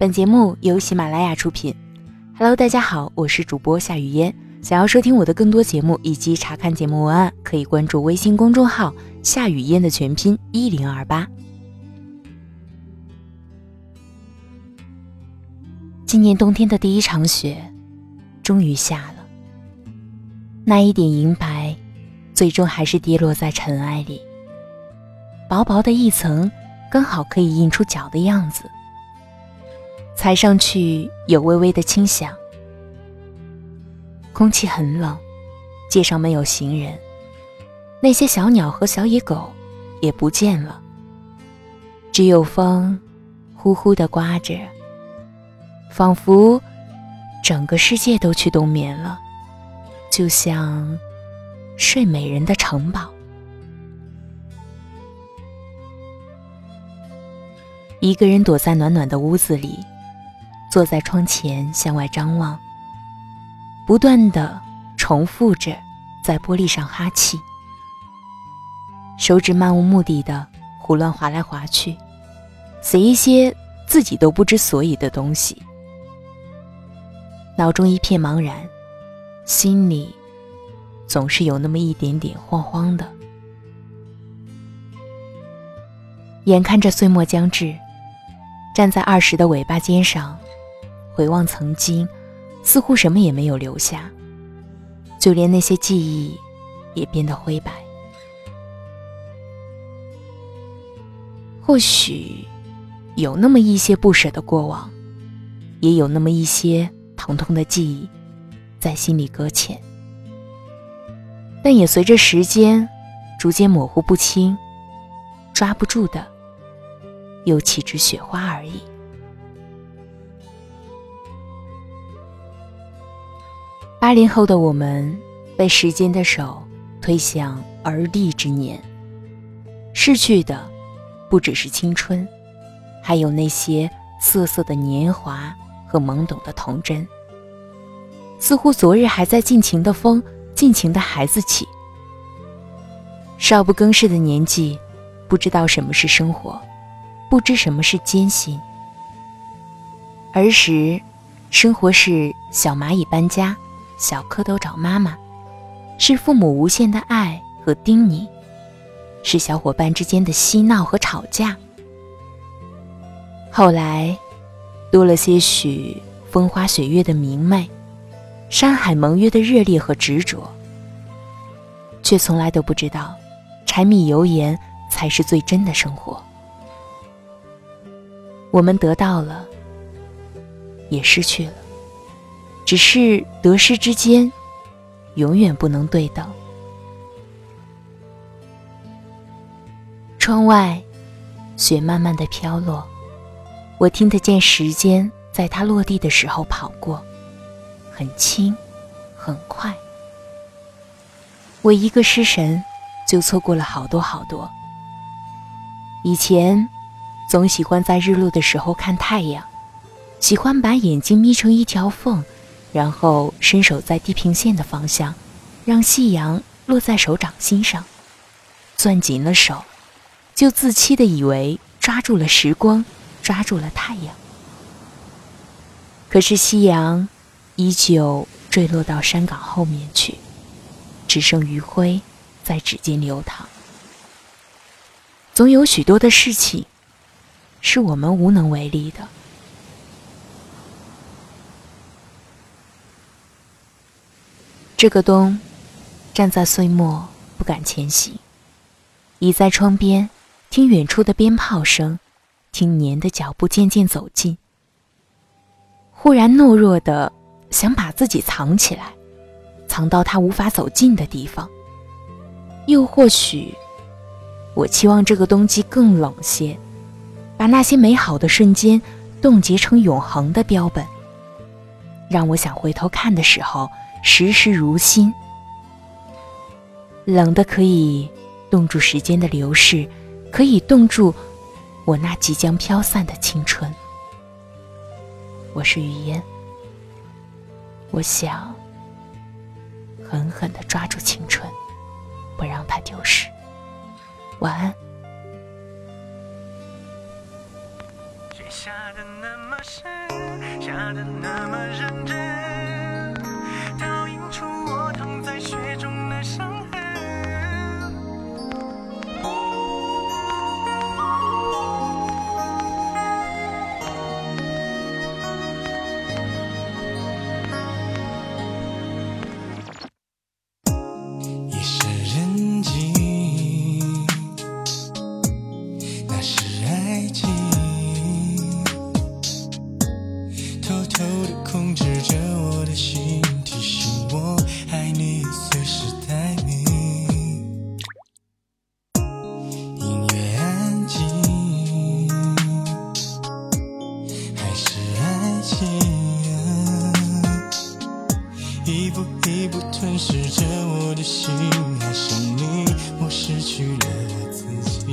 本节目由喜马拉雅出品。Hello，大家好，我是主播夏雨嫣。想要收听我的更多节目以及查看节目文案，可以关注微信公众号“夏雨嫣”的全拼一零二八。今年冬天的第一场雪，终于下了。那一点银白，最终还是跌落在尘埃里。薄薄的一层，刚好可以印出脚的样子。踩上去有微微的轻响。空气很冷，街上没有行人，那些小鸟和小野狗也不见了，只有风呼呼地刮着。仿佛整个世界都去冬眠了，就像睡美人的城堡。一个人躲在暖暖的屋子里，坐在窗前向外张望，不断的重复着在玻璃上哈气，手指漫无目的的胡乱划来划去，写一些自己都不知所以的东西。脑中一片茫然，心里总是有那么一点点慌慌的。眼看着岁末将至，站在二十的尾巴尖上，回望曾经，似乎什么也没有留下，就连那些记忆也变得灰白。或许有那么一些不舍的过往，也有那么一些。疼痛的记忆在心里搁浅，但也随着时间逐渐模糊不清，抓不住的又岂止雪花而已。八零后的我们被时间的手推向而立之年，逝去的不只是青春，还有那些涩涩的年华。和懵懂的童真，似乎昨日还在尽情的疯，尽情的孩子气。少不更事的年纪，不知道什么是生活，不知什么是艰辛。儿时，生活是小蚂蚁搬家，小蝌蚪找妈妈，是父母无限的爱和叮咛，是小伙伴之间的嬉闹和吵架。后来。多了些许风花雪月的明媚，山海盟约的热烈和执着，却从来都不知道，柴米油盐才是最真的生活。我们得到了，也失去了，只是得失之间，永远不能对等。窗外，雪慢慢的飘落。我听得见时间在它落地的时候跑过，很轻，很快。我一个失神，就错过了好多好多。以前，总喜欢在日落的时候看太阳，喜欢把眼睛眯成一条缝，然后伸手在地平线的方向，让夕阳落在手掌心上，攥紧了手，就自欺的以为抓住了时光。抓住了太阳，可是夕阳依旧坠落到山岗后面去，只剩余晖在指尖流淌。总有许多的事情是我们无能为力的。这个冬，站在岁末不敢前行，倚在窗边听远处的鞭炮声。听年的脚步渐渐走近，忽然懦弱的想把自己藏起来，藏到他无法走近的地方。又或许，我期望这个冬季更冷些，把那些美好的瞬间冻结成永恒的标本，让我想回头看的时候，时时如新。冷的可以冻住时间的流逝，可以冻住。我那即将飘散的青春，我是雨烟。我想狠狠的抓住青春，不让它丢失。晚安。下的么深，下的那么认真，偷偷的控制着我的心，提醒我爱你随时待命。音乐安静，还是爱情？一步一步吞噬着我的心，爱上你，我失去了自己。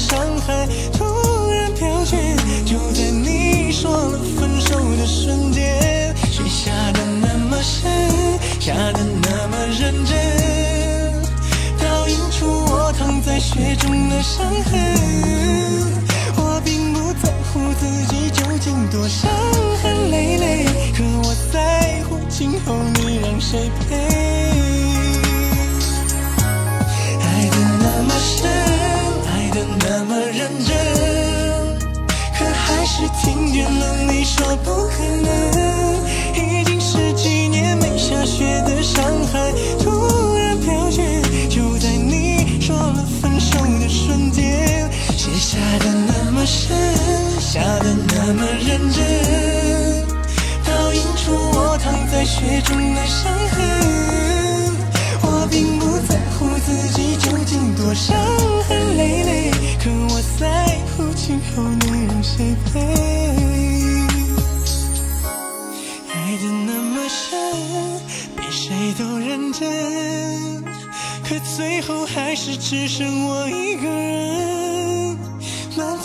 伤害，突然飘雪，就在你说了分手的瞬间，雪下的那么深，下的那么认真，倒映出我躺在雪中的伤痕。在雪中的伤痕。我并不在乎自己究竟多伤痕累累，可我在乎今后你让谁陪。爱的那么深，比谁都认真，可最后还是只剩我一个人。